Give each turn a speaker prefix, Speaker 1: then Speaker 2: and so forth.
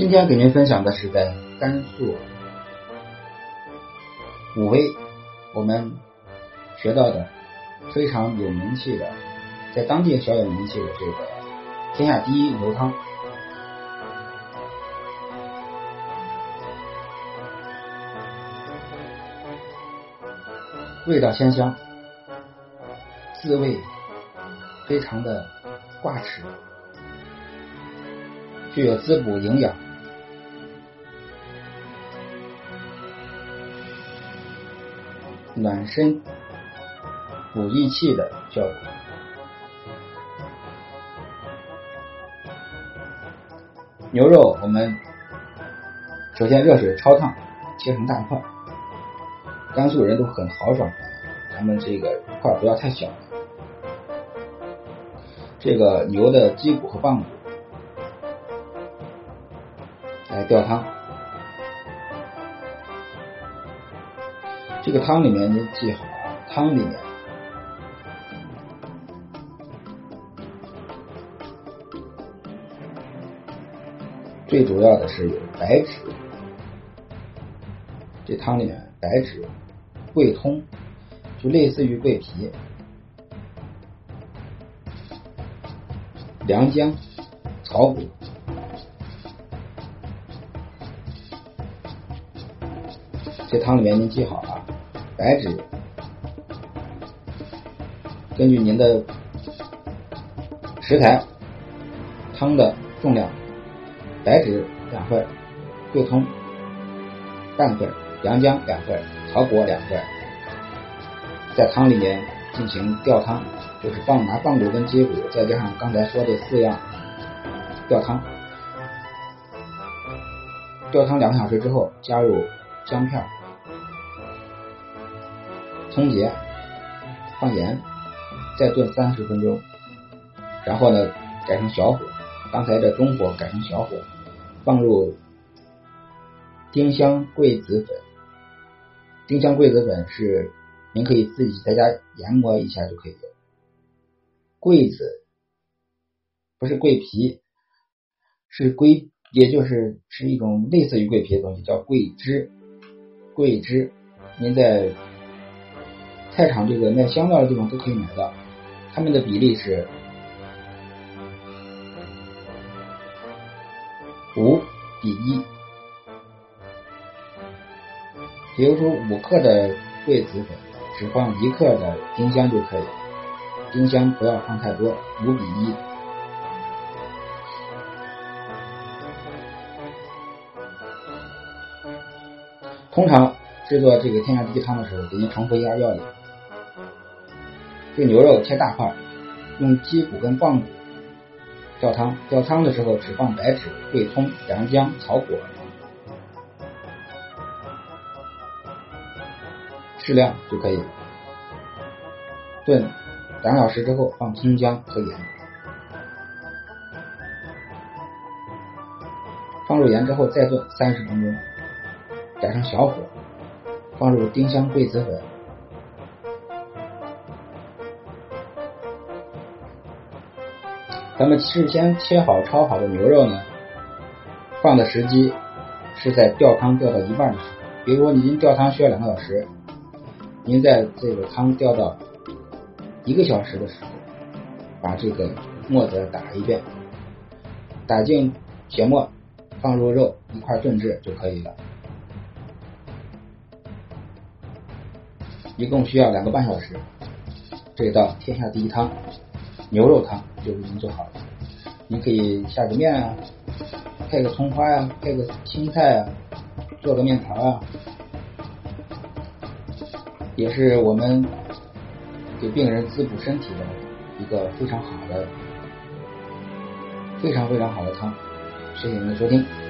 Speaker 1: 今天给您分享的是在甘肃武威，我们学到的非常有名气的，在当地小有名气的这个天下第一牛汤。味道鲜香，滋味非常的挂齿，具有滋补营养。暖身、补益气的效果。牛肉我们首先热水焯烫，切成大块。甘肃人都很豪爽，咱们这个块不要太小。这个牛的脊骨和棒骨来吊汤。这个汤里面你记好啊，汤里面最主要的是有白芷，这汤里面白芷、桂通，就类似于桂皮、良姜、草果。这汤里面您记好了，白芷，根据您的食材、汤的重量，白芷两份，桂通半份，良姜两份，草果两份，在汤里面进行吊汤，就是棒拿棒骨跟接骨，再加上刚才说的四样吊汤，吊汤两个小时之后，加入姜片。葱节，放盐，再炖三十分钟，然后呢改成小火，刚才的中火改成小火，放入丁香桂子粉。丁香桂子粉是您可以自己在家研磨一下就可以了。桂子不是桂皮，是桂，也就是是一种类似于桂皮的东西，叫桂枝。桂枝，您在。菜场这个卖香料的地方都可以买到，它们的比例是五比一，比如说五克的桂子粉，只放一克的丁香就可以，丁香不要放太多，五比一。通常制作这个天下第一汤的时候，给您重复一下要领。这牛肉切大块，用鸡骨跟棒骨吊汤。吊汤的时候只放白芷、桂葱、良姜、草果，适量就可以。炖两小时之后放葱姜和盐，放入盐之后再炖三十分钟，改成小火，放入丁香、桂子粉。咱们事先切好焯好的牛肉呢，放的时机是在吊汤吊到一半的时候。比如说，您吊汤需要两个小时，您在这个汤吊到一个小时的时候，把这个沫子打一遍，打进血沫，放入肉一块炖制就可以了。一共需要两个半小时，这道天下第一汤。牛肉汤就已经做好了，你可以下个面啊，配个葱花呀，配个青菜啊，做个面条啊，也是我们给病人滋补身体的一个非常好的非常非常好的汤。谢谢您的收听。